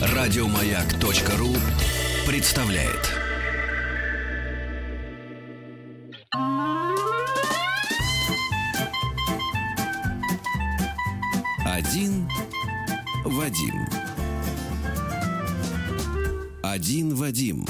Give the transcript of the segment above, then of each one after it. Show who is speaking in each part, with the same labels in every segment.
Speaker 1: Радиомаяк.ру представляет. Один Вадим. Один Вадим.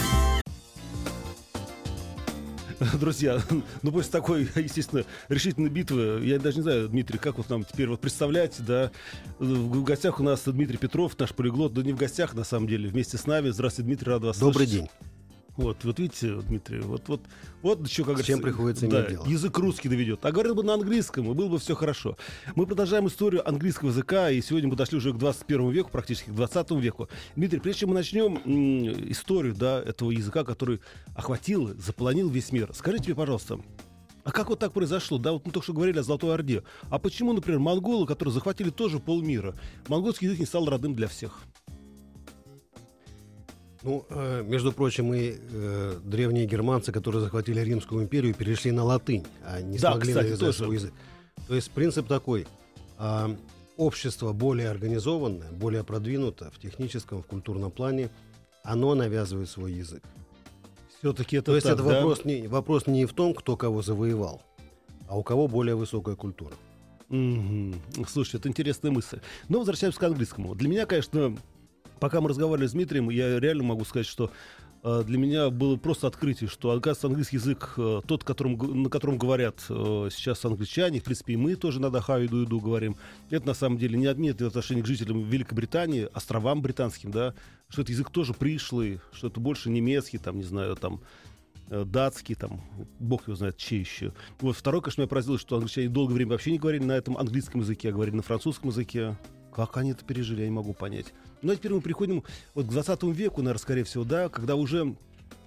Speaker 2: Друзья, ну после такой, естественно, решительной битвы, я даже не знаю, Дмитрий, как вот нам теперь вот представлять, да, в гостях у нас Дмитрий Петров, наш полиглот, да не в гостях, на самом деле, вместе с нами. Здравствуйте, Дмитрий, рад вас
Speaker 3: Добрый
Speaker 2: слышать.
Speaker 3: день.
Speaker 2: Вот, вот видите, Дмитрий, вот, вот, вот чего, как
Speaker 3: С чем приходится
Speaker 2: да,
Speaker 3: иметь дело.
Speaker 2: язык русский доведет. А говорил бы на английском, и было бы все хорошо. Мы продолжаем историю английского языка, и сегодня мы дошли уже к 21 веку, практически к 20 веку. Дмитрий, прежде чем мы начнем историю да, этого языка, который охватил, заполонил весь мир, скажите мне, пожалуйста, а как вот так произошло? Да, вот мы только что говорили о Золотой Орде. А почему, например, монголы, которые захватили тоже полмира, монгольский язык не стал родным для всех?
Speaker 3: Ну, э, между прочим, и э, древние германцы, которые захватили Римскую империю, перешли на латынь, а не
Speaker 2: Да,
Speaker 3: смогли
Speaker 2: кстати,
Speaker 3: навязать свой язык. То есть принцип такой. а, общество более организованное, более продвинуто в техническом, в культурном плане, оно навязывает свой язык.
Speaker 2: Все-таки это
Speaker 3: То есть
Speaker 2: так,
Speaker 3: это
Speaker 2: да?
Speaker 3: вопрос, не, вопрос не в том, кто кого завоевал, а у кого более высокая культура.
Speaker 2: Мгм. Слушайте, это интересная мысль. Но возвращаемся к английскому. Для меня, конечно, пока мы разговаривали с Дмитрием, я реально могу сказать, что э, для меня было просто открытие, что, оказывается, английский язык, э, тот, которым, на котором говорят э, сейчас англичане, в принципе, и мы тоже на Дахау иду иду говорим, это на самом деле не имеет отношения к жителям Великобритании, островам британским, да, что это язык тоже пришлый, что это больше немецкий, там, не знаю, там, датский, там, бог его знает, чей еще. Вот второе, конечно, меня поразило, что англичане долгое время вообще не говорили на этом английском языке, а говорили на французском языке. Как они это пережили, я не могу понять. Ну, а теперь мы приходим вот к 20 веку, наверное, скорее всего, да, когда уже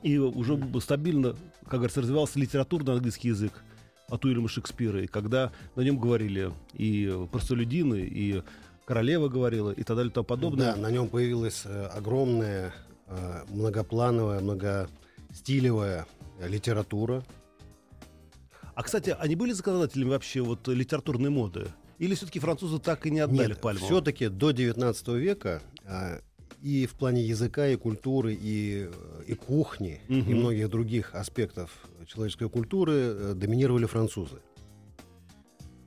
Speaker 2: и уже стабильно, как говорится, развивался литературный английский язык от Уильяма Шекспира, и когда на нем говорили и простолюдины, и королева говорила, и так далее, и тому подобное.
Speaker 3: Да, на нем появилась э, огромная, э, многоплановая, многостилевая литература.
Speaker 2: А, кстати, они были законодателями вообще вот литературной моды? Или все-таки французы так и не отдали
Speaker 3: Нет,
Speaker 2: пальму?
Speaker 3: все-таки до 19 века а, и в плане языка, и культуры, и, и кухни, и
Speaker 2: Мгм.
Speaker 3: многих других аспектов человеческой культуры э, доминировали французы.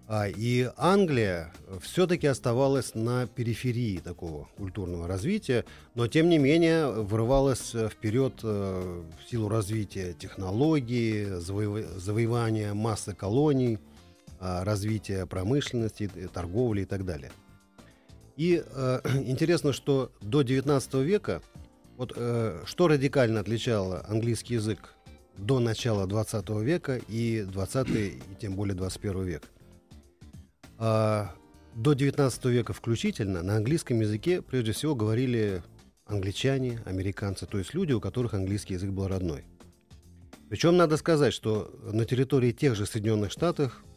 Speaker 3: А, и Англия все-таки оставалась на периферии такого культурного развития, но тем не менее вырывалась э, вперед э, в силу развития технологий, завоев- завоевания массы колоний, развития промышленности, э, торговли и так далее. И э, интересно, что до 19 века вот э, что радикально отличало английский язык до начала 20 века и 20 и тем более 21 век. А, до 19 века включительно на английском языке прежде всего говорили англичане, американцы, то есть люди, у которых английский язык был родной. Причем надо сказать, что на территории тех же Соединенных Штатов а,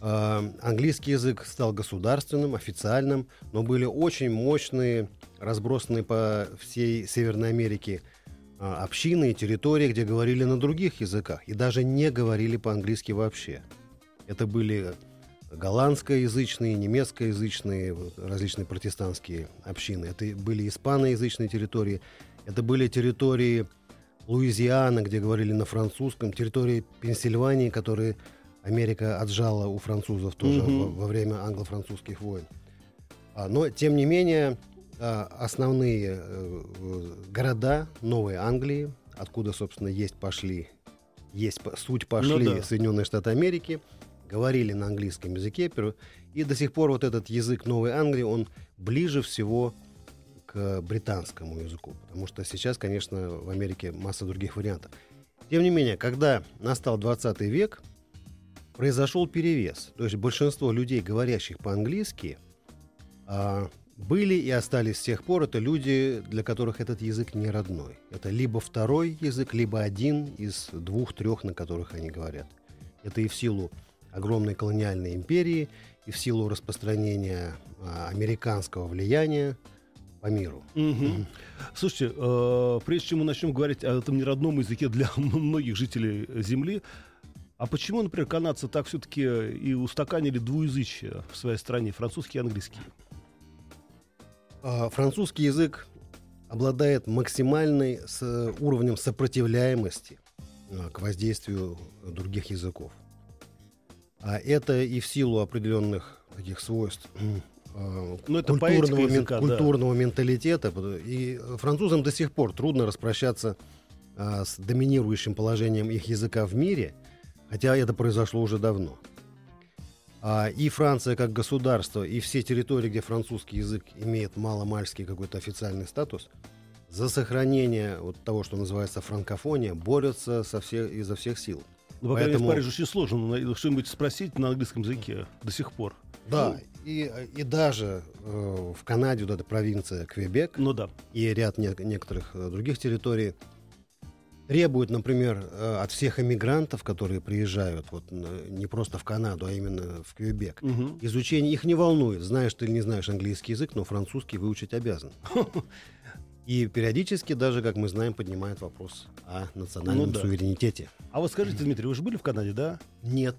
Speaker 3: английский язык стал государственным, официальным, но были очень мощные, разбросанные по всей Северной Америке а, общины и территории, где говорили на других языках и даже не говорили по-английски вообще. Это были голландскоязычные, немецкоязычные, различные протестантские общины. Это были испаноязычные территории. Это были территории Луизианы, где говорили на французском, территории Пенсильвании, которые Америка отжала у французов тоже
Speaker 2: Мгм.
Speaker 3: во, во время англо-французских войн. А, но, тем не менее, а, основные э, города Новой Англии, откуда, собственно, есть пошли, есть суть пошли
Speaker 2: да.
Speaker 3: Соединенные Штаты Америки, говорили на английском языке, и до сих пор вот этот язык Новой Англии, он ближе всего к британскому языку, потому что сейчас, конечно, в Америке масса других вариантов. Тем не менее, когда настал 20 век, произошел перевес. То есть большинство людей, говорящих по-английски, а, были и остались с тех пор это люди, для которых этот язык не родной. Это либо второй язык, либо один из двух-трех, на которых они говорят. Это и в силу огромной колониальной империи, и в силу распространения а, американского влияния по миру.
Speaker 2: Мгм. Слушайте, э, прежде чем мы начнем говорить о этом неродном языке для многих жителей Земли, А почему, например, канадцы так все-таки и устаканили двуязычие в своей стране, французский и английский?
Speaker 3: А, Французский язык обладает максимальной с уровнем сопротивляемости а, к воздействию других языков. А это и в силу определенных таких свойств а,
Speaker 2: Ну,
Speaker 3: культурного,
Speaker 2: языка, да.
Speaker 3: культурного менталитета. И французам до сих пор трудно распрощаться а, с доминирующим положением их языка в мире, хотя это произошло уже давно. А, и Франция как государство, и все территории, где французский язык имеет маломальский какой-то официальный статус, за сохранение вот того, что называется франкофония, борются со всех, изо всех сил.
Speaker 2: Ну, по
Speaker 3: Поэтому-
Speaker 2: в Париже очень сложно что-нибудь спросить на английском языке до сих пор.
Speaker 3: Да, и, и даже э, в Канаде вот эта провинция Квебек,
Speaker 2: Ну да.
Speaker 3: и ряд не- некоторых э, других территорий требуют, например, э, от всех эмигрантов, которые приезжают вот не просто в Канаду, а именно в Квебек,
Speaker 2: Мгм.
Speaker 3: изучение их не волнует, знаешь ты или не знаешь английский язык, но французский выучить обязан. И периодически даже, как мы знаем, поднимает вопрос о национальном
Speaker 2: Ну да.
Speaker 3: суверенитете.
Speaker 2: А вот скажите, Дмитрий, вы же были в Канаде, да?
Speaker 3: Нет.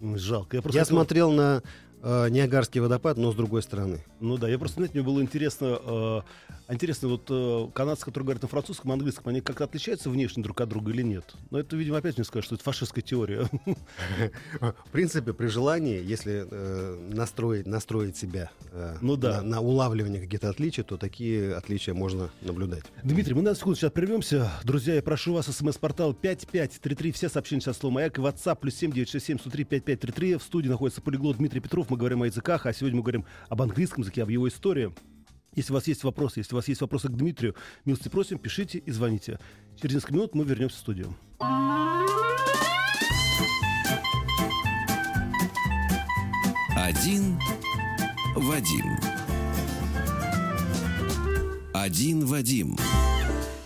Speaker 2: Жалко. Я, просто
Speaker 3: Я
Speaker 2: хотел-
Speaker 3: смотрел на э, Ниагарский водопад, но с другой стороны.
Speaker 2: Ну да, я просто, знаете, мне было интересно, э, интересно, вот э, канадцы, которые говорят на французском, английском, они как-то отличаются внешне друг от друга или нет? Но это, видимо, опять мне скажут, что это фашистская теория.
Speaker 3: В принципе, при желании, если э, настроить, настроить себя э,
Speaker 2: Ну да.
Speaker 3: на, на улавливание каких-то отличий, то такие отличия можно наблюдать.
Speaker 2: Дмитрий, мы на секунду сейчас прервемся. Друзья, я прошу вас, смс-портал 5533, все сообщения сейчас слово «Маяк» WhatsApp, плюс 7967 103 5533. В студии находится полиглот Дмитрий Петров. Мы говорим о языках, а сегодня мы говорим об английском языке, об его истории. Если у вас есть вопросы, если у вас есть вопросы к Дмитрию, милости просим, пишите и звоните. Через несколько минут мы вернемся в студию.
Speaker 1: Один Вадим. Один Вадим.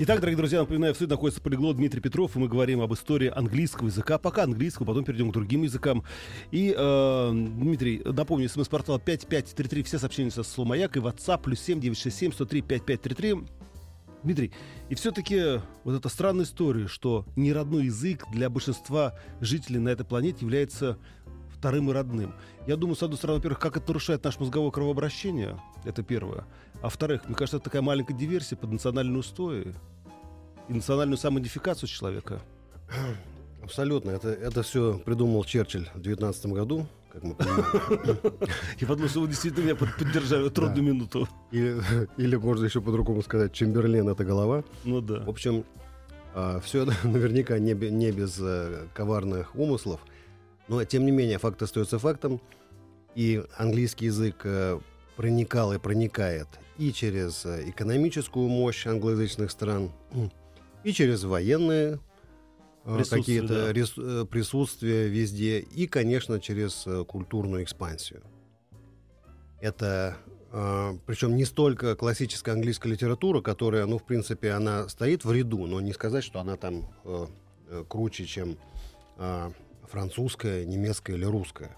Speaker 2: Итак, дорогие друзья, напоминаю, в студии находится полиглот Дмитрий Петров, и мы говорим об истории английского языка, пока английского, потом перейдем к другим языкам. И, э, Дмитрий, напомню, смс-портал 5533, все сообщения со словом «Маяк» и WhatsApp, плюс 7967 103 5533. Дмитрий, и все-таки вот эта странная история, что неродной язык для большинства жителей на этой планете является вторым и родным. Я думаю, с одной стороны, во-первых, как это нарушает наше мозговое кровообращение, это первое. А во-вторых, мне кажется, это такая маленькая диверсия под национальные устои и национальную самоидентификацию человека.
Speaker 3: Абсолютно. Это, это все придумал Черчилль в 19 году, как мы понимаем.
Speaker 2: И потому что вы действительно меня под- поддержали в трудную минуту.
Speaker 3: Или, можно еще по-другому сказать, Чемберлен — это голова.
Speaker 2: Ну да.
Speaker 3: В общем, все наверняка не без э, коварных умыслов, но тем не менее факт остается фактом, и английский язык э, проникал и проникает и через э, экономическую мощь англоязычных стран, и через военные э, какие-то
Speaker 2: да.
Speaker 3: рес- присутствия везде, и, конечно, через культурную экспансию. Это причем не столько классическая английская литература, которая, ну, в принципе, она стоит в ряду, но не сказать, что она там круче, чем французская, немецкая или русская.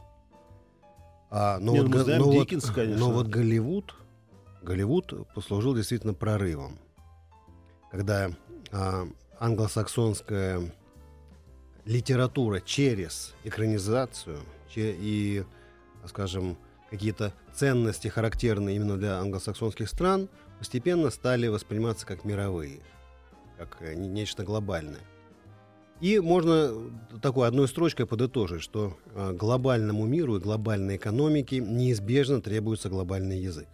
Speaker 3: А, но,
Speaker 2: Не,
Speaker 3: вот,
Speaker 2: ну, мы
Speaker 3: Га-
Speaker 2: знаем
Speaker 3: но вот-
Speaker 2: Диккенса, конечно.
Speaker 3: но вот Голливуд, Голливуд послужил действительно прорывом, когда а, англосаксонская литература через экранизацию и, скажем, какие-то ценности, характерные именно для англосаксонских стран, постепенно стали восприниматься как мировые, как э, не- нечто глобальное. И можно такой одной строчкой подытожить, что э, глобальному миру и глобальной экономике неизбежно требуется глобальный язык.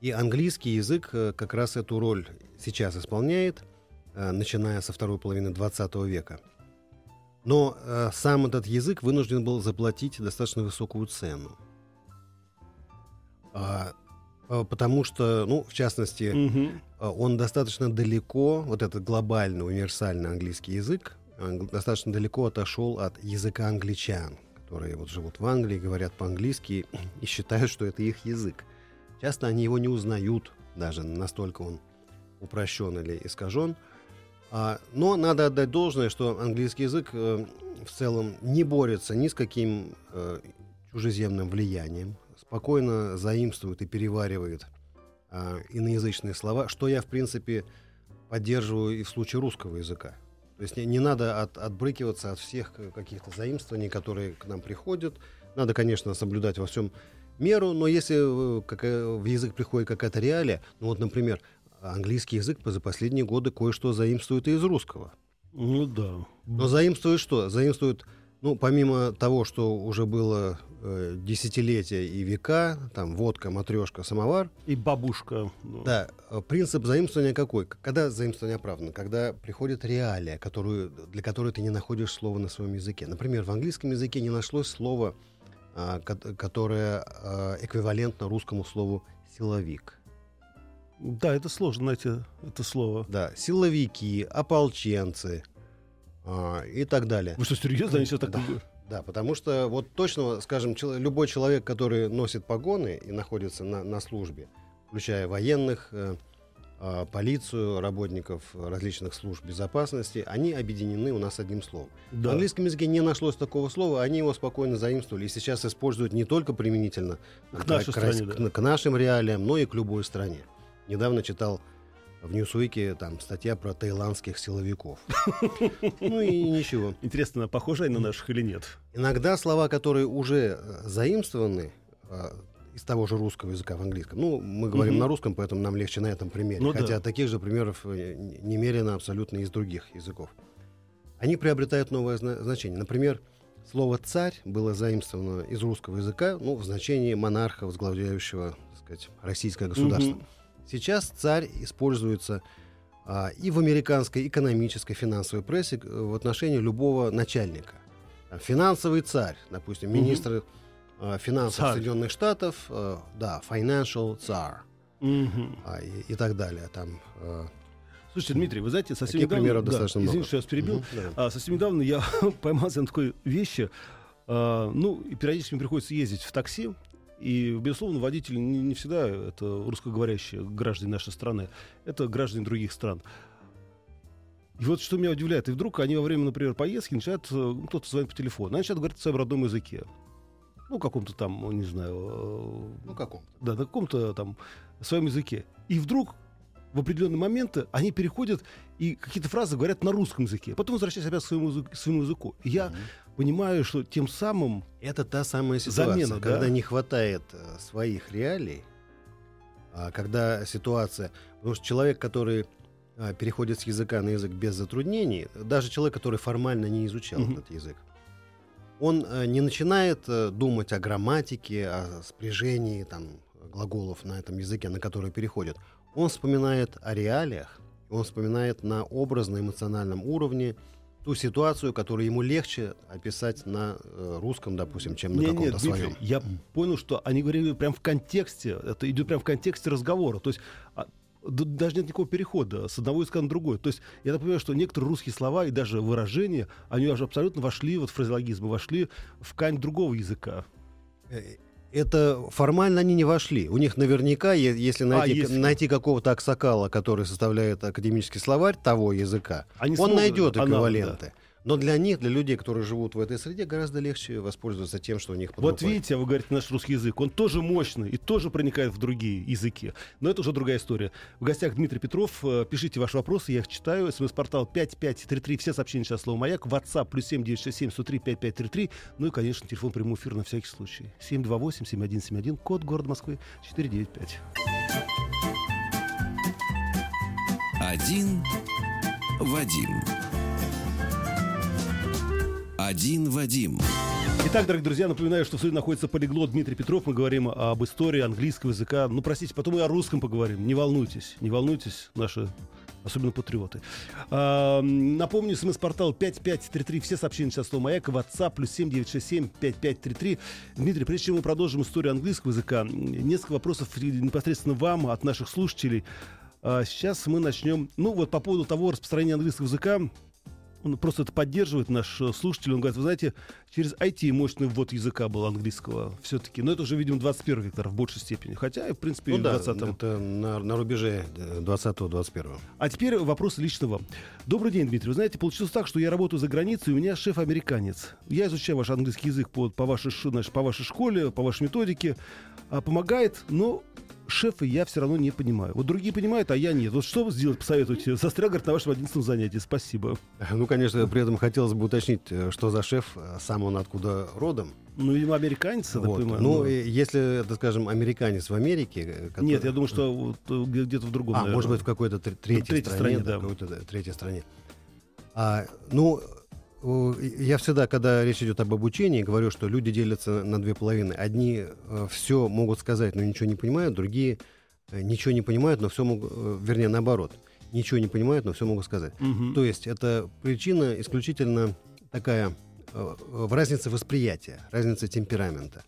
Speaker 3: И английский язык э, как раз эту роль сейчас исполняет, э, начиная со второй половины 20 века. Но э, сам этот язык вынужден был заплатить достаточно высокую цену. А, потому что, ну, в частности, а, он достаточно далеко, вот этот глобальный универсальный английский язык, ан- достаточно далеко отошел от языка англичан, которые вот живут в Англии, говорят по-английски и считают, что это их язык. Часто они его не узнают, даже настолько он упрощен или искажен. А, но надо отдать должное, что английский язык э, в целом не борется ни с каким э, чужеземным влиянием, спокойно заимствует и переваривает а, иноязычные слова, что я, в принципе, поддерживаю и в случае русского языка. То есть не, не надо от, отбрыкиваться от всех к- каких-то заимствований, которые к нам приходят. Надо, конечно, соблюдать во всем меру, но если э, какая- в язык приходит какая-то реалия, ну вот, например, английский язык за последние годы кое-что заимствует и из русского.
Speaker 2: Ну да.
Speaker 3: Но заимствует что? Заимствует, ну, помимо того, что уже было э, десятилетия и века, там водка, матрешка, самовар,
Speaker 2: И бабушка. ну,
Speaker 3: да, э, принцип заимствования какой? Когда заимствование оправдано? Когда приходит реалия, которую, для которой ты не находишь слова на своем языке. Например, в английском языке не нашлось слова, ко- которое а, эквивалентно русскому слову «силовик».
Speaker 2: Да, это сложно найти это слово.
Speaker 3: Да, силовики, ополченцы а, и так далее.
Speaker 2: Вы что, серьезно? Они сейчас так...
Speaker 3: Да. Да, потому что вот точно, скажем, чел- любой человек, который носит погоны и находится на, на службе, включая военных, э, а, полицию, работников различных служб безопасности, они объединены у нас одним словом. В
Speaker 2: Да.
Speaker 3: английском языке не нашлось такого слова, они его спокойно заимствовали и сейчас используют не только применительно
Speaker 2: К нашей
Speaker 3: Рос-
Speaker 2: стране, да.
Speaker 3: к, к нашим реалиям, но и к любой стране. Недавно читал в Ньюсуике там статья про таиландских силовиков. Ну и ничего.
Speaker 2: Интересно, похожи они на наших или нет?
Speaker 3: Иногда слова, которые уже э, заимствованы э, из того же русского языка в английском. Ну, мы говорим на русском, поэтому нам легче на этом примере.
Speaker 2: Ну да.
Speaker 3: Хотя таких же примеров э, немерено абсолютно из других языков. Они приобретают новое зна- значение. Например, слово «царь» было заимствовано из русского языка ну, в значении монарха, возглавляющего так сказать, российское государство.
Speaker 2: Мгм.
Speaker 3: Сейчас царь используется а, и в американской экономической финансовой прессе в отношении любого начальника. Финансовый царь, допустим,
Speaker 2: Мгм.
Speaker 3: министр а, финансов
Speaker 2: Царь.
Speaker 3: Соединенных Штатов, э, да, financial czar
Speaker 2: Мгм.
Speaker 3: а, и, и так далее. Там, э,
Speaker 2: Слушайте, Дмитрий, вы знаете, совсем
Speaker 3: Таких
Speaker 2: недавно...
Speaker 3: примеров
Speaker 2: да,
Speaker 3: достаточно
Speaker 2: извините,
Speaker 3: много.
Speaker 2: что я вас перебил.
Speaker 3: мгм, да.
Speaker 2: А, совсем недавно я поймался на такой вещи. А, ну, и периодически мне приходится ездить в такси. И, безусловно, водители не, не всегда это русскоговорящие граждане нашей страны. Это граждане других стран. И вот что меня удивляет. И вдруг они во время, например, поездки начинают... э, ну, Кто-то звонит по телефону. Они начинают говорить в своем родном языке. Ну, каком-то там, ну, не знаю... э,
Speaker 3: Ну, каком?
Speaker 2: да, на каком-то там своем языке. И вдруг в определенные моменты они переходят и какие-то фразы говорят на русском языке. Потом возвращаются опять к своему, языку- своему языку. Я понимаю, что тем самым...
Speaker 3: Это та самая ситуация,
Speaker 2: Замена, да?
Speaker 3: когда не хватает э, своих реалий, а когда ситуация... Потому что человек, который а, переходит с языка на язык без затруднений, даже человек, который формально не изучал
Speaker 2: Мгм.
Speaker 3: этот язык, он э, не начинает э, думать о грамматике, о спряжении там, глаголов на этом языке, на который переходит. Он вспоминает о реалиях, он вспоминает на образно-эмоциональном уровне ту ситуацию, которую ему легче описать на э, русском, допустим, чем на
Speaker 2: Не,
Speaker 3: каком-то
Speaker 2: нет, Дмитрий,
Speaker 3: своем.
Speaker 2: я понял, что они говорили прям в контексте. Это идет прям в контексте разговора. То есть а, даже нет никакого перехода с одного языка на другой. То есть я так понимаю, что некоторые русские слова и даже выражения, они уже абсолютно вошли, вот фразеологизмы, вошли в ткань другого языка.
Speaker 3: Это формально они не вошли. У них наверняка, если найти,
Speaker 2: если-
Speaker 3: найти какого-то аксакала, который составляет академический словарь того языка,
Speaker 2: Они
Speaker 3: он найдет эквиваленты. Но для них, для людей, которые живут в этой среде, гораздо легче воспользоваться тем, что у них под
Speaker 2: Вот
Speaker 3: рукой.
Speaker 2: видите, вы говорите наш русский язык, он тоже мощный и тоже проникает в другие языки. Но это уже другая история. В гостях Дмитрий Петров. Э, Пишите ваши вопросы, я их читаю. СМС-портал 5533, все сообщения сейчас слово «Маяк». WhatsApp плюс 7967 103 5533. Ну и, конечно, телефон прямой эфир на всякий случай. 728-7171, код города Москвы 495.
Speaker 1: Один Вадим. Один Вадим.
Speaker 2: Итак, дорогие друзья, напоминаю, что в студии находится полиглот Дмитрий Петров. Мы говорим об истории английского языка. Ну, простите, потом и о русском поговорим. Не волнуйтесь, не волнуйтесь, наши особенно патриоты. А, напомню, смс-портал 5533, все сообщения сейчас слово «Маяк», WhatsApp, плюс 7967 5533. Дмитрий, прежде чем мы продолжим историю английского языка, несколько вопросов непосредственно вам от наших слушателей. А, сейчас мы начнем, ну, вот по поводу того распространения английского языка, он просто это поддерживает, наш э, слушатель. Он говорит, вы знаете, через IT мощный ввод языка был английского все-таки. Но это уже, видимо, 21 век в большей степени. Хотя, и, в принципе,
Speaker 3: Ну
Speaker 2: в
Speaker 3: да,
Speaker 2: 20
Speaker 3: это на, на рубеже э, 20-21.
Speaker 2: А теперь вопрос лично вам. Добрый день, Дмитрий. Вы знаете, получилось так, что я работаю за границей, и у меня шеф американец. Я изучаю ваш английский язык по, по, вашей, значит, по вашей школе, по вашей методике. А, помогает, но шефа я все равно не понимаю. Вот другие понимают, а я нет. Вот что сделать, посоветуете? Застрял, говорит, на вашем одиннадцатом занятии. Спасибо.
Speaker 3: Ну, конечно, при этом хотелось бы уточнить, э, что за шеф, э, сам он откуда родом.
Speaker 2: Ну, видимо, американец, я
Speaker 3: Вот.
Speaker 2: понимаю.
Speaker 3: Ну,
Speaker 2: но-
Speaker 3: если это, скажем, американец в Америке... э, который-
Speaker 2: Нет, я думаю, что вот, э, где- где-то в другом.
Speaker 3: А,
Speaker 2: наверное.
Speaker 3: может быть, в какой-то тр- третьей,
Speaker 2: третьей
Speaker 3: стране,
Speaker 2: стране,
Speaker 3: да, какой-то да, третьей стране. А, ну, я всегда, когда речь идет об обучении, говорю, что люди делятся на две половины. Одни все могут сказать, но ничего не понимают, другие э, ничего не понимают, но все могут, э, вернее, наоборот, ничего не понимают, но все могут сказать.
Speaker 2: Мгм.
Speaker 3: То есть это причина исключительно такая э, в разнице восприятия, разница темперамента.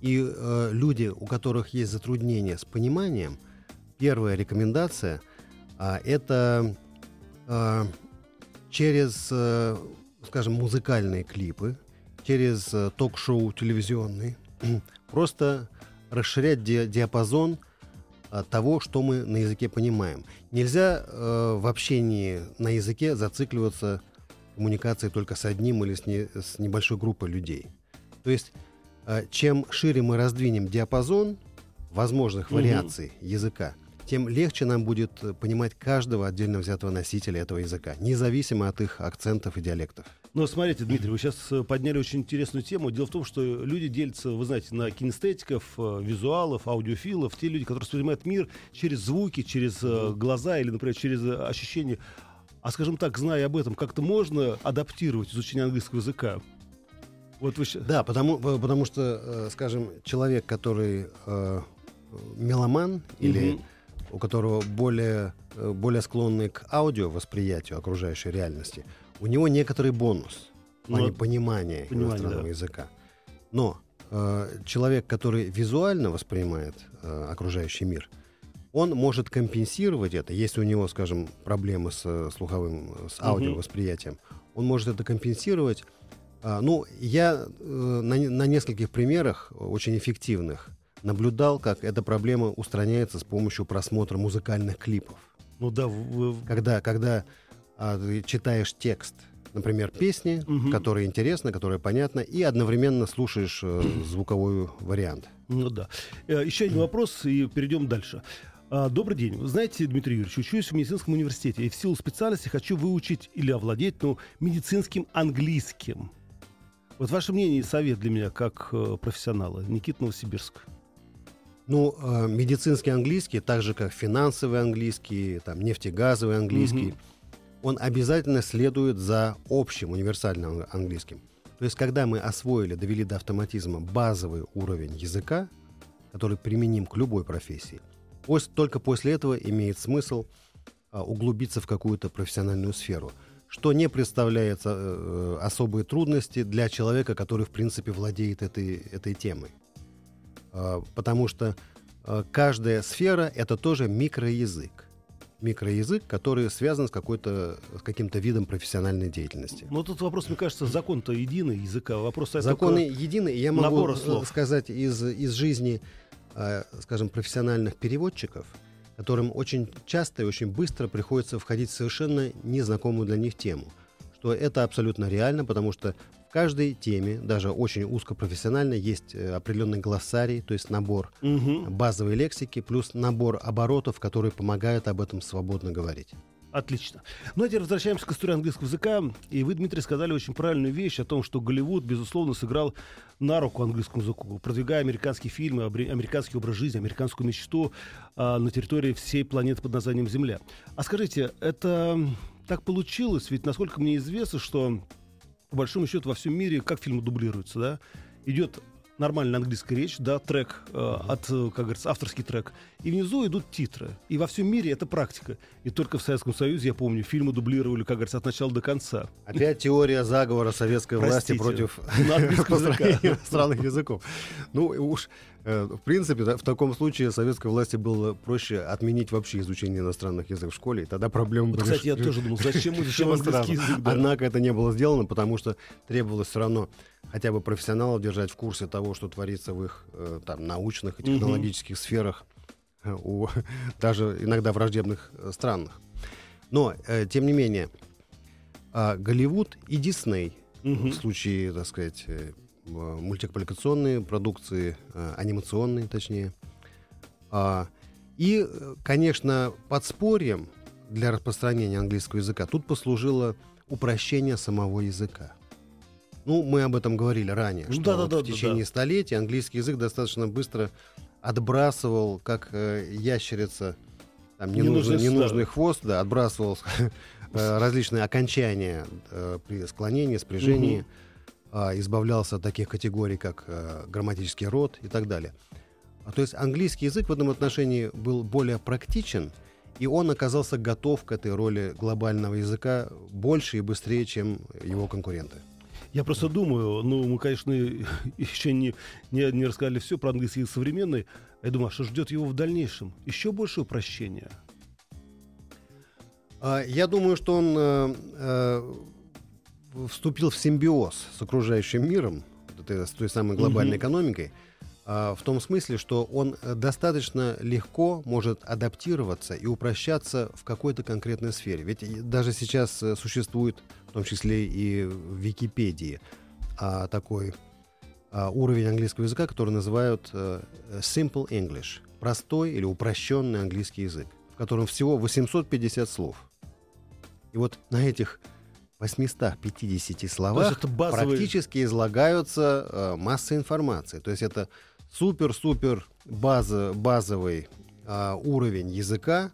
Speaker 3: И э, люди, у которых есть затруднения с пониманием, первая рекомендация а, это а, через, э, скажем, музыкальные клипы, через э, ток-шоу телевизионные, просто расширять ди- диапазон а, того, что мы на языке понимаем. Нельзя э, в общении на языке зацикливаться коммуникации только с одним или с, не- с небольшой группой людей. То есть, э, чем шире мы раздвинем диапазон возможных
Speaker 2: Мгм.
Speaker 3: вариаций языка, тем легче нам будет э, понимать каждого отдельно взятого носителя этого языка, независимо от их акцентов и диалектов.
Speaker 2: Ну, смотрите, Дмитрий, вы сейчас э, подняли очень интересную тему. Дело в том, что люди делятся, вы знаете, на кинестетиков, э, визуалов, аудиофилов, те люди, которые воспринимают мир через звуки, через глаза или, например, через ощущения. А, скажем так, зная об этом, как-то можно адаптировать изучение английского языка? Вот вы
Speaker 3: Да, потому, потому что, э, скажем, человек, который э, меломан или
Speaker 2: Мгм.
Speaker 3: у которого более, э, более склонный к аудио восприятию окружающей реальности, у него некоторый бонус в плане
Speaker 2: Ну,
Speaker 3: понимания
Speaker 2: понимание,
Speaker 3: иностранного
Speaker 2: да.
Speaker 3: языка. Но э, человек, который визуально воспринимает э, окружающий мир, он может компенсировать это, если у него, скажем, проблемы с э, слуховым, э, с аудиовосприятием, он может это компенсировать. А, ну, я э, на, на нескольких примерах очень эффективных наблюдал, как эта проблема устраняется с помощью просмотра музыкальных клипов.
Speaker 2: Ну да, вы-
Speaker 3: Когда, когда а, ты читаешь текст, например, песни,
Speaker 2: Мгм.
Speaker 3: которая интересна, которая понятна, и одновременно слушаешь э, звуковой вариант.
Speaker 2: Ну да. Еще один вопрос, и перейдем дальше. А, Добрый день. Вы знаете, Дмитрий Юрьевич, учусь в медицинском университете и в силу специальности хочу выучить или овладеть ну, медицинским английским. Вот ваше мнение и совет для меня как э, профессионала. Никит Новосибирск.
Speaker 3: Ну, э, медицинский английский, так же как финансовый английский, там, нефтегазовый английский,
Speaker 2: Мгм.
Speaker 3: он обязательно следует за общим универсальным ан- английским. То есть, когда мы освоили, довели до автоматизма базовый уровень языка, который применим к любой профессии, пос- только после этого имеет смысл а, углубиться в какую-то профессиональную сферу, что не представляет э, э, особые трудности для человека, который, в принципе, владеет этой, этой темой. А, потому что а, каждая сфера — это тоже микроязык. Микроязык, который связан с, какой-то, с каким-то видом профессиональной деятельности.
Speaker 2: Ну, тут вопрос, мне кажется, закон-то единый языка. Вопрос стоит
Speaker 3: Законы едины. Я могу
Speaker 2: слов.
Speaker 3: сказать из, из жизни, скажем, профессиональных переводчиков, которым очень часто и очень быстро приходится входить в совершенно незнакомую для них тему. Что это абсолютно реально, потому что в каждой теме, даже очень узкопрофессиональной, есть э, определенный глоссарий, то есть набор
Speaker 2: Мгм.
Speaker 3: базовой лексики, плюс набор оборотов, которые помогают об этом свободно говорить.
Speaker 2: Отлично. Ну, а теперь возвращаемся к истории английского языка. И вы, Дмитрий, сказали очень правильную вещь о том, что Голливуд, безусловно, сыграл на руку английскому языку, продвигая американские фильмы, американский образ жизни, американскую мечту а, на территории всей планеты под названием Земля. А скажите, это так получилось? Ведь, насколько мне известно, что по большому счету во всем мире как фильмы дублируются, да? Идет нормальная английская речь, да, трек э, от, э, как говорится, авторский трек, и внизу идут титры. И во всем мире это практика. И только в Советском Союзе, я помню, фильмы дублировали, как говорится, от начала до конца.
Speaker 3: Опять теория заговора советской власти против иностранных языков. Ну уж, э, в принципе, в таком случае советской власти было проще отменить вообще изучение иностранных языков в школе, и тогда проблемы
Speaker 2: Вот, кстати, я тоже думал, зачем, зачем
Speaker 3: решилась
Speaker 2: английский язык? да?
Speaker 3: Однако это не было сделано, потому что требовалось все равно хотя бы профессионалов держать в курсе того, что творится в их э, там, научных и технологических сферах, э, у даже иногда враждебных э, странах. Но, э, тем не менее, э, Голливуд и Дисней
Speaker 2: Мгм.
Speaker 3: в случае, так сказать, э, м- мультипликационные продукции, э, анимационные, точнее. А, И, э, конечно, подспорьем для распространения английского языка тут послужило упрощение самого языка. Ну, мы об этом говорили ранее,
Speaker 2: Ну
Speaker 3: что
Speaker 2: да,
Speaker 3: вот
Speaker 2: да,
Speaker 3: в
Speaker 2: да,
Speaker 3: течение
Speaker 2: да.
Speaker 3: столетий английский язык достаточно быстро отбрасывал, как э, ящерица, там, ненужный,
Speaker 2: Ненужный,
Speaker 3: ненужный хвост, да, отбрасывал э, различные окончания э, при склонении, спряжении, а, избавлялся от таких категорий, как э, грамматический род и так далее. А, то есть английский язык в этом отношении был более практичен, и он оказался готов к этой роли глобального языка больше и быстрее, чем его конкуренты.
Speaker 2: Я просто думаю, ну, мы, конечно, еще не, не, не рассказали все про английский язык современный. Я думаю, а что ждет его в дальнейшем? Еще больше упрощения.
Speaker 3: А, Я думаю, что он э, э, вступил в симбиоз с окружающим миром, с той самой глобальной
Speaker 2: Мгм.
Speaker 3: экономикой, в том смысле, что он э, достаточно легко может адаптироваться и упрощаться в какой-то конкретной сфере. Ведь и даже сейчас э, существует, в том числе и в Википедии, а, такой а, уровень английского языка, который называют э, Simple English, простой или упрощенный английский язык, в котором всего 850 слов. И вот на этих 850 словах практически излагаются э, масса информации. То есть это супер-супер база, базовый а, уровень языка,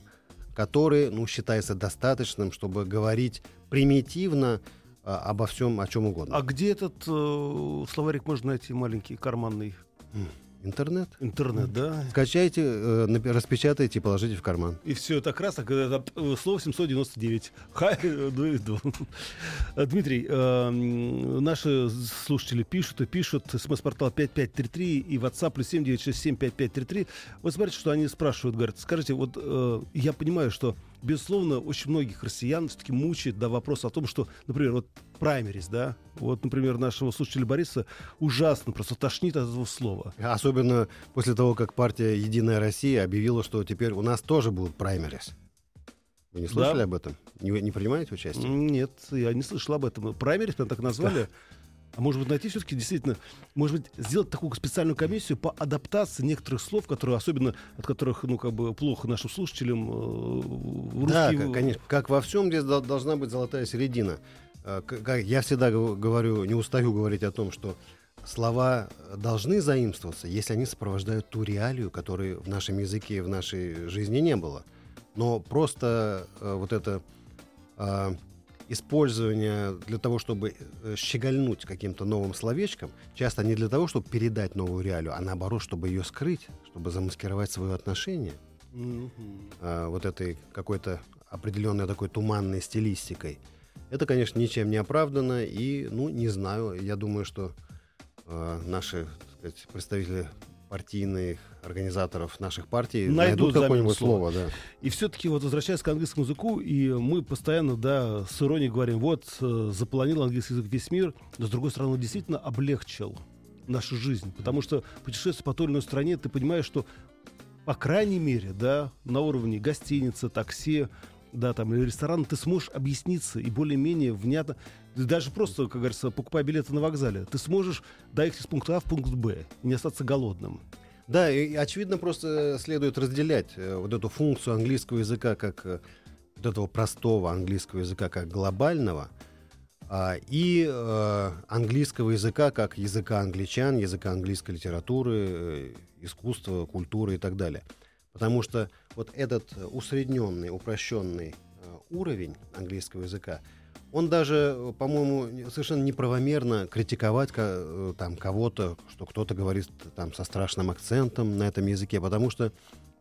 Speaker 3: который ну, считается достаточным, чтобы говорить примитивно а, обо всем, о чем угодно.
Speaker 2: А где этот э, словарик можно найти, маленький, карманный?
Speaker 3: Интернет.
Speaker 2: Интернет, да?
Speaker 3: Скачайте, э, распечатайте и положите в карман.
Speaker 2: И все это красок, это э, слово 799. Хай, э, ну. Э, Дмитрий, э, наши слушатели пишут и пишут. СМС-портал 5533 и WhatsApp плюс 7967 5533. Вот смотрите, что они спрашивают. Говорят, скажите, вот э, я понимаю, что, безусловно, очень многих россиян все-таки мучает да, вопрос о том, что, например, вот праймерис, да, вот, например, нашего слушателя Бориса ужасно, просто тошнит от этого слова.
Speaker 3: Особенно после того, как партия «Единая Россия» объявила, что теперь у нас тоже будут праймерис. Вы не слышали
Speaker 2: Да.
Speaker 3: об этом? Не, не принимаете участие?
Speaker 2: Нет, я не слышал об этом. Праймерис прям так назвали. А может быть, найти все-таки действительно, может быть, сделать такую специальную комиссию по адаптации некоторых слов, которые, особенно от которых, ну, как бы, плохо нашим слушателям э,
Speaker 3: Да,
Speaker 2: русский-
Speaker 3: ко- конечно. Как во всем здесь дол- должна быть золотая середина. Э, я всегда гов- говорю, не устаю говорить о том, что слова должны заимствоваться, если они сопровождают ту реалию, которой в нашем языке и в нашей жизни не было. Но просто э, вот это а, использование для того, чтобы э, щегольнуть каким-то новым словечком, часто не для того, чтобы передать новую реалию, а наоборот, чтобы ее скрыть, чтобы замаскировать свое отношение
Speaker 2: Мгм.
Speaker 3: а, вот этой какой-то определенной такой туманной стилистикой. Это, конечно, ничем не оправдано, и, ну, не знаю, я думаю, что а, наши сказать, представители партийных организаторов наших партий
Speaker 2: Найдут
Speaker 3: найдут, какое-нибудь
Speaker 2: слова.
Speaker 3: слово, да.
Speaker 2: И все-таки вот возвращаясь к английскому языку, и мы постоянно, да, с иронией говорим, вот, э, заполонил английский язык весь мир, но с другой стороны, он действительно облегчил нашу жизнь, потому что путешествуя по той или иной стране, ты понимаешь, что, по крайней мере, да, на уровне гостиницы, такси, да, там, или ресторана, ты сможешь объясниться и более-менее внятно, даже просто, как говорится, покупая билеты на вокзале, ты сможешь доехать из пункта А в пункт Б и не остаться голодным.
Speaker 3: Да, и очевидно просто следует разделять э, вот эту функцию английского языка как э, вот этого простого английского языка как глобального а, и э, английского языка как языка англичан, языка английской литературы, э, искусства, культуры и так далее. Потому что вот этот э, усредненный, упрощенный э, уровень английского языка, он даже, по-моему, совершенно неправомерно критиковать э, там кого-то, что кто-то говорит там со страшным акцентом на этом языке, потому что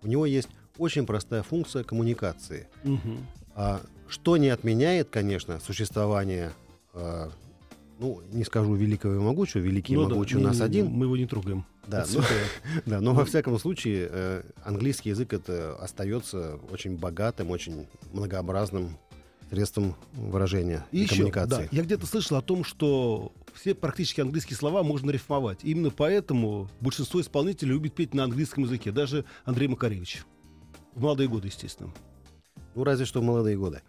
Speaker 3: у него есть очень простая функция коммуникации.
Speaker 2: Мгм.
Speaker 3: А, что не отменяет, конечно, существование, э, ну, не скажу великого и могучего, великий и
Speaker 2: Ну да,
Speaker 3: могучий у
Speaker 2: не-
Speaker 3: нас
Speaker 2: не-
Speaker 3: один,
Speaker 2: Мы его не трогаем.
Speaker 3: да, но, да, но во всяком случае э, английский язык это остается очень богатым, очень многообразным средством выражения и,
Speaker 2: И еще,
Speaker 3: коммуникации.
Speaker 2: да, я где-то слышал о том, что все практически английские слова можно рифмовать. Именно поэтому большинство исполнителей любит петь на английском языке. Даже Андрей Макаревич. В молодые годы, естественно.
Speaker 3: Ну, разве что в молодые годы.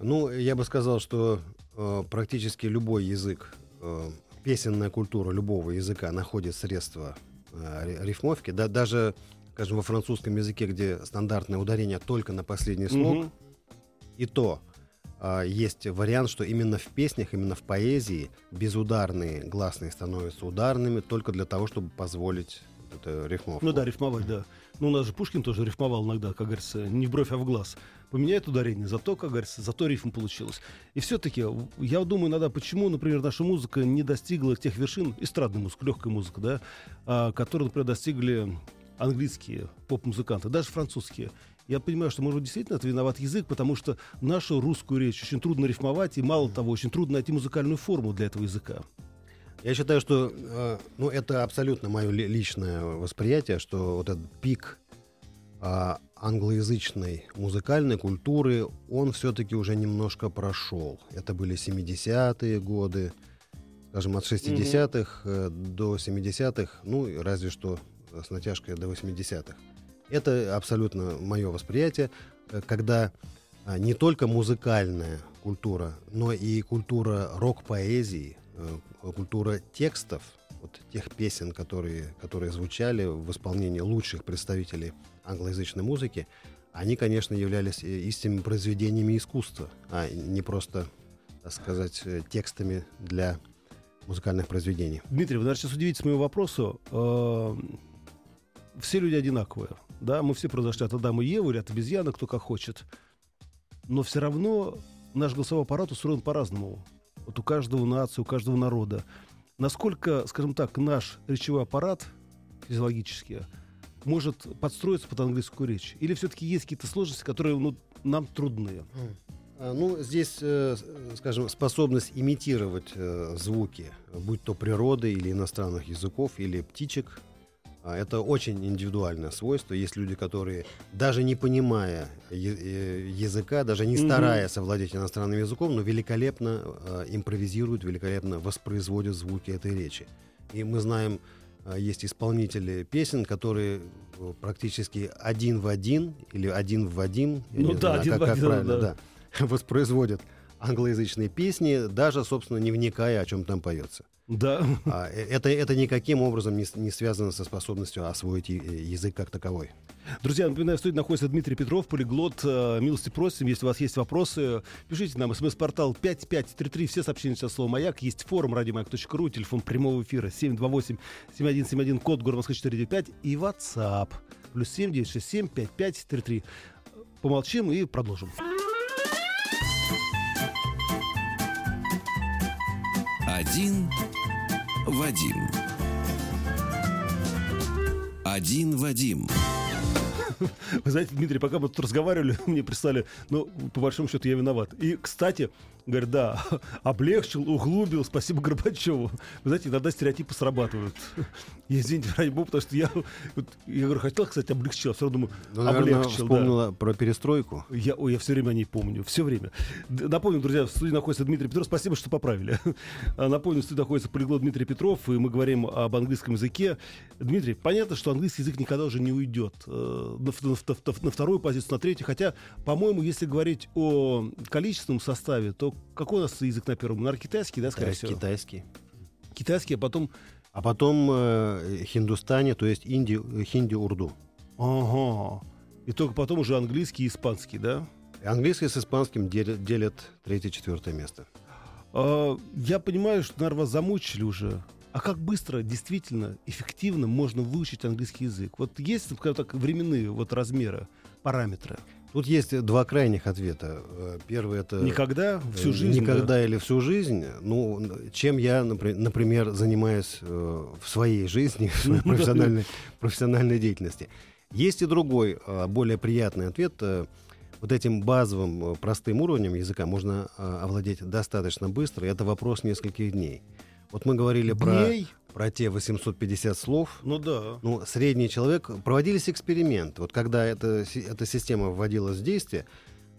Speaker 3: Ну, я бы сказал, что э, практически любой язык, э, песенная культура любого языка находит средства э, ри- рифмовки. Да, даже, скажем, во французском языке, где стандартное ударение только на последний слог,
Speaker 2: Мгм.
Speaker 3: и то а, есть вариант, что именно в песнях, именно в поэзии безударные гласные становятся ударными только для того, чтобы позволить эту рифмовку.
Speaker 2: Ну да, рифмовать, да. Ну, у нас же Пушкин тоже рифмовал иногда, как говорится, не в бровь, а в глаз. Поменяет ударение, зато, как говорится, зато рифм получилось. И все-таки, я думаю иногда, почему, например, наша музыка не достигла тех вершин, эстрадная музыка, легкая музыка, да, а, которые, например, достигли английские поп-музыканты, даже французские. Я понимаю, что, может быть, действительно это виноват язык, потому что нашу русскую речь очень трудно рифмовать, и мало того, очень трудно найти музыкальную форму для этого языка.
Speaker 3: Я считаю, что э, ну, это абсолютно мое ли- личное восприятие, что вот этот пик а, англоязычной музыкальной культуры, он все-таки уже немножко прошел. Это были 70-е годы, скажем, от 60-х э, до 70-х, ну, разве что с натяжкой до 80-х. Это абсолютно мое восприятие, э, когда а, не только музыкальная культура, но и культура рок-поэзии, э, культура текстов, вот тех песен, которые, которые звучали в исполнении лучших представителей англоязычной музыки, они, конечно, являлись э, истинными произведениями искусства, а не просто, так сказать, текстами для музыкальных произведений.
Speaker 2: Дмитрий, вы, наверное, сейчас удивитесь моему вопросу. Э, Все люди одинаковые. Да, мы все произошли от Адама и Евы или от обезьяны, кто как хочет. Но все равно наш голосовой аппарат устроен по-разному. Вот у каждого нации, у каждого народа. Насколько, скажем так, наш речевой аппарат физиологически может подстроиться под английскую речь? Или все-таки есть какие-то сложности, которые ну, нам трудны?
Speaker 3: А, Ну, здесь, э, скажем, способность имитировать э, звуки, будь то природы или иностранных языков, или птичек, это очень индивидуальное свойство. Есть люди, которые, даже не понимая языка, даже не стараясь овладеть иностранным языком, но великолепно э, импровизируют, великолепно воспроизводят звуки этой речи. И мы знаем, э, есть исполнители песен, которые э, практически один в один или один в один,
Speaker 2: Ну да,
Speaker 3: знаю,
Speaker 2: один
Speaker 3: как,
Speaker 2: в
Speaker 3: как
Speaker 2: один,
Speaker 3: правильно,
Speaker 2: да.
Speaker 3: да, воспроизводят англоязычные песни, даже, собственно, не вникая, о чем там поется.
Speaker 2: Да.
Speaker 3: А, э, это, это никаким образом не, не связано со способностью освоить э, язык как таковой.
Speaker 2: Друзья, напоминаю, в студии находится Дмитрий Петров, полиглот. Э, Милости просим, если у вас есть вопросы, пишите нам. СМС-портал 5533, все сообщения сейчас слово «Маяк». Есть форум радиомаяк.ру, телефон прямого эфира 728-7171, код город Москвы 495 и WhatsApp. Плюс 7967 5533. Помолчим и продолжим.
Speaker 1: Один Вадим. Один Вадим.
Speaker 2: Вы знаете, Дмитрий, пока мы тут разговаривали, мне прислали, ну, по большому счету, я виноват. И, кстати, говорит, да, облегчил, углубил, спасибо Горбачеву. Вы знаете, иногда стереотипы срабатывают. И, извините, ради бога, потому что я, вот, я говорю, хотел, кстати, облегчил, а все равно думаю,
Speaker 3: Ну, наверное,
Speaker 2: облегчил, да.
Speaker 3: вспомнила про перестройку.
Speaker 2: Я, ой, я все время о ней помню, все время. Напомню, друзья, в студии находится Дмитрий Петров. Спасибо, что поправили. А, Напомню, в студии находится полиглот Дмитрий Петров, и мы говорим об английском языке. Дмитрий, понятно, что английский язык никогда уже не уйдет э, на, на на на вторую позицию, на третью. Хотя, по-моему, если говорить о количественном составе, то какой у нас язык на первом? Наверное, китайский, да, скорее всего?
Speaker 3: Китайский.
Speaker 2: Китайский, а потом...
Speaker 3: А потом э, хиндустане, то есть инди, хинди-урду.
Speaker 2: Ага. И только потом уже английский и испанский, да?
Speaker 3: Английский с испанским делят, делят третье-четвертое место.
Speaker 2: А, Я понимаю, что, наверное, вас замучили уже. А как быстро, действительно, эффективно можно выучить английский язык? Вот есть, скажем так, временные вот размеры, параметры?
Speaker 3: Тут есть два крайних ответа. Э, Первый это
Speaker 2: Никогда, всю
Speaker 3: э,
Speaker 2: жизнь?
Speaker 3: Никогда или всю жизнь. Ну, чем я, напри- например, занимаюсь э, в своей жизни, в своей профессиональной, профессиональной деятельности. Есть и другой, э, более приятный ответ. Э, Вот этим базовым, э, простым уровнем языка можно э, овладеть достаточно быстро. Это вопрос нескольких дней. Вот мы говорили
Speaker 2: да?
Speaker 3: про,
Speaker 2: Дней?
Speaker 3: про те 850 слов.
Speaker 2: Ну да.
Speaker 3: Ну, средний человек... Проводились эксперименты. Вот когда эта, си- эта система вводилась в действие,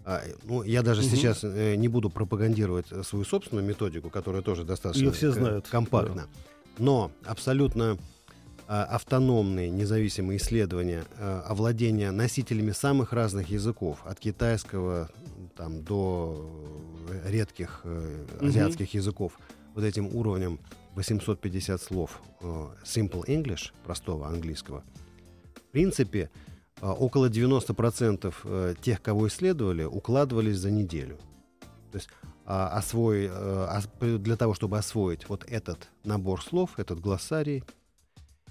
Speaker 3: А, ну, я даже
Speaker 2: Мгм.
Speaker 3: сейчас э, не буду пропагандировать свою собственную методику, которая тоже достаточно
Speaker 2: все знают,
Speaker 3: компактна. Но абсолютно а, автономные, независимые исследования э, овладения носителями самых разных языков, от китайского там, до э, редких э, азиатских языков, вот этим уровнем 850 слов э, simple English, простого английского, в принципе, э, около 90% э, тех, кого исследовали, укладывались за неделю. То есть а, освои- для того, чтобы освоить вот этот набор слов, этот глоссарий,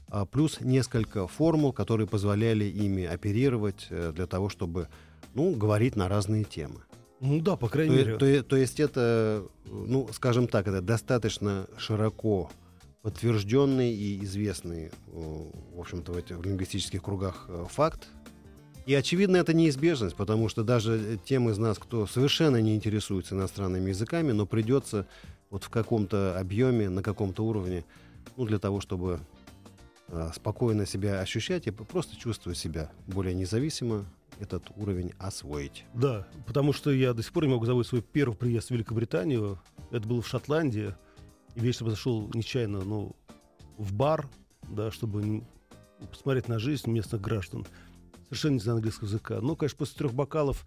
Speaker 3: а, плюс несколько формул, которые позволяли ими оперировать для того, чтобы ну, говорить на разные темы.
Speaker 2: Ну да, по крайней
Speaker 3: То,
Speaker 2: мере.
Speaker 3: то то есть это, ну, скажем так, это достаточно широко подтвержденный и известный, э, в общем-то, в этих лингвистических кругах э, факт. И, очевидно, это неизбежность, потому что даже тем из нас, кто совершенно не интересуется иностранными языками, но придется вот в каком-то объеме, на каком-то уровне, ну, для того, чтобы спокойно себя ощущать и просто чувствовать себя более независимо, этот уровень освоить.
Speaker 2: Да, потому что я до сих пор не могу забыть свой первый приезд в Великобританию. Это было в Шотландии. И вечером зашел нечаянно, ну, в бар, да, чтобы посмотреть на жизнь местных граждан. Совершенно не знаю английского языка. Ну, конечно, после трех бокалов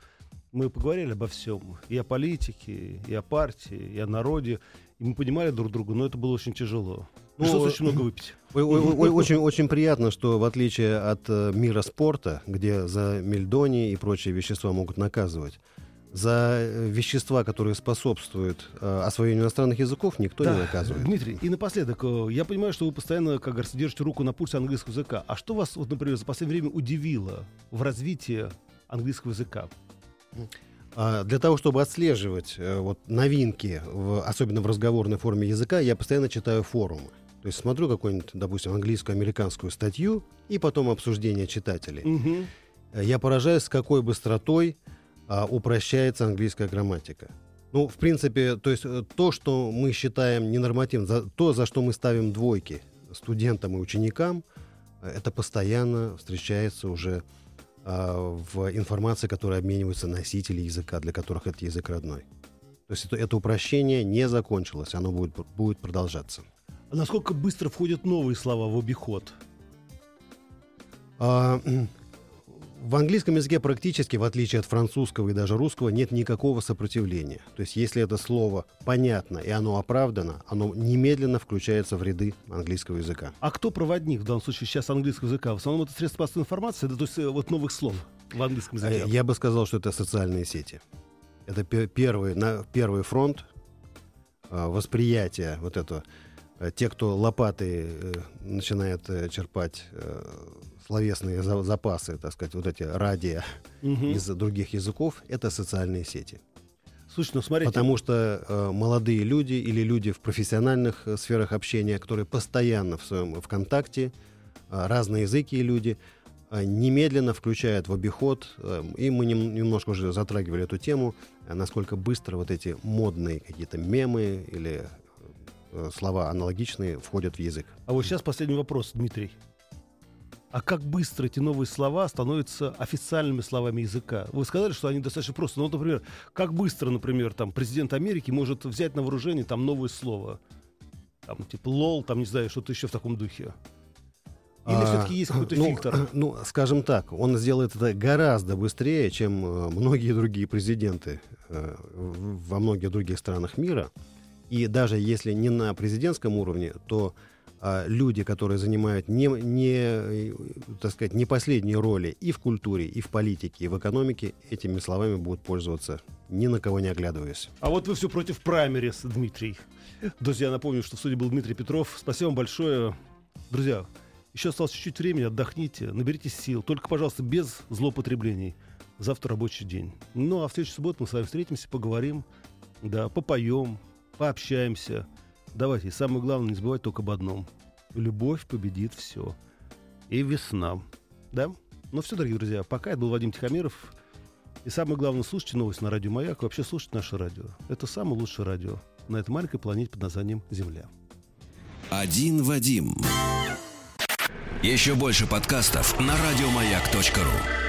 Speaker 2: мы поговорили обо всем. И о политике, и о партии, и о народе. И мы понимали друг друга, но это было очень тяжело.
Speaker 3: Ну,
Speaker 2: Пришлось очень много выпить.
Speaker 3: Ой, ой, ой, ой, Очень, очень приятно, что в отличие от э, мира спорта, где за мельдони и прочие вещества могут наказывать, за э, вещества, которые способствуют э, освоению иностранных языков, никто не
Speaker 2: Да,
Speaker 3: наказывает.
Speaker 2: Дмитрий, и напоследок, э, я понимаю, что вы постоянно, как говорится, держите руку на пульсе английского языка. А что вас, вот, например, за последнее время удивило в развитии английского языка?
Speaker 3: А Для того, чтобы отслеживать вот, новинки, в- особенно в разговорной форме языка, я постоянно читаю форумы. То есть смотрю какую-нибудь, допустим, английскую, американскую статью и потом обсуждение читателей. Э, я поражаюсь, с какой быстротой а, упрощается английская грамматика. Ну, в принципе, то есть э, то, что мы считаем ненормативным, за, то, за что мы ставим двойки студентам и ученикам, это постоянно встречается уже а, в информации, которой обмениваются носители языка, для которых это язык родной. То есть это, это упрощение не закончилось, оно будет, будет продолжаться.
Speaker 2: Насколько быстро входят новые слова в обиход?
Speaker 3: А, В английском языке практически, в отличие от французского и даже русского, нет никакого сопротивления. То есть, если это слово понятно и оно оправдано, оно немедленно включается в ряды английского языка.
Speaker 2: А кто проводник в данном случае сейчас английского языка? В основном это средства массовой информации, да, то есть э, вот новых слов в английском
Speaker 3: Э,
Speaker 2: языке.
Speaker 3: Я бы сказал, что это социальные сети. Это пе- первый, на, первый фронт а, восприятия вот этого. Э, Те, кто лопаты э, начинает э, черпать э, словесные за- запасы, так сказать, вот эти радио
Speaker 2: Мгм.
Speaker 3: из других языков, это социальные сети.
Speaker 2: Слушайте, ну смотрите,
Speaker 3: Потому что э, молодые люди или люди в профессиональных э, сферах общения, которые постоянно в своем ВКонтакте, э, разные языки люди, э, немедленно включают в обиход, э, и мы нем- немножко уже затрагивали эту тему, э, насколько быстро вот эти модные какие-то мемы или слова аналогичные входят в язык.
Speaker 2: а вот сейчас последний вопрос, Дмитрий. А как быстро эти новые слова становятся официальными словами языка? Вы сказали, что они достаточно просто. Ну, вот, например, как быстро, например, там президент Америки может взять на вооружение там новое слово? Там, типа лол, там, не знаю, что-то еще в таком духе. Или
Speaker 3: А,
Speaker 2: все-таки есть какой-то
Speaker 3: ну,
Speaker 2: фильтр?
Speaker 3: Ну, скажем так, он сделает это гораздо быстрее, чем э, многие другие президенты э, во многих других странах мира. И даже если не на президентском уровне, то а, люди, которые занимают не, не, так сказать, не последние роли и в культуре, и в политике, и в экономике, этими словами будут пользоваться, ни на кого не оглядываясь.
Speaker 2: А вот вы все против праймерис, Дмитрий. Друзья, напомню, что в студии был Дмитрий Петров. Спасибо вам большое. Друзья, еще осталось чуть-чуть времени, отдохните, наберитесь сил. Только, пожалуйста, без злоупотреблений. Завтра рабочий день. Ну, а в следующую субботу мы с вами встретимся, поговорим, да, попоем, пообщаемся. Давайте, и самое главное, не забывайте только об одном. Любовь победит все. И весна. Да? Ну все, дорогие друзья, пока. Это был Вадим Тихомиров. И самое главное, слушайте новости на радио «Маяк» вообще слушайте наше радио. Это самое лучшее радио на этой маленькой планете под названием Земля.
Speaker 1: Один Вадим.
Speaker 4: Еще больше подкастов на радиомаяк.ру.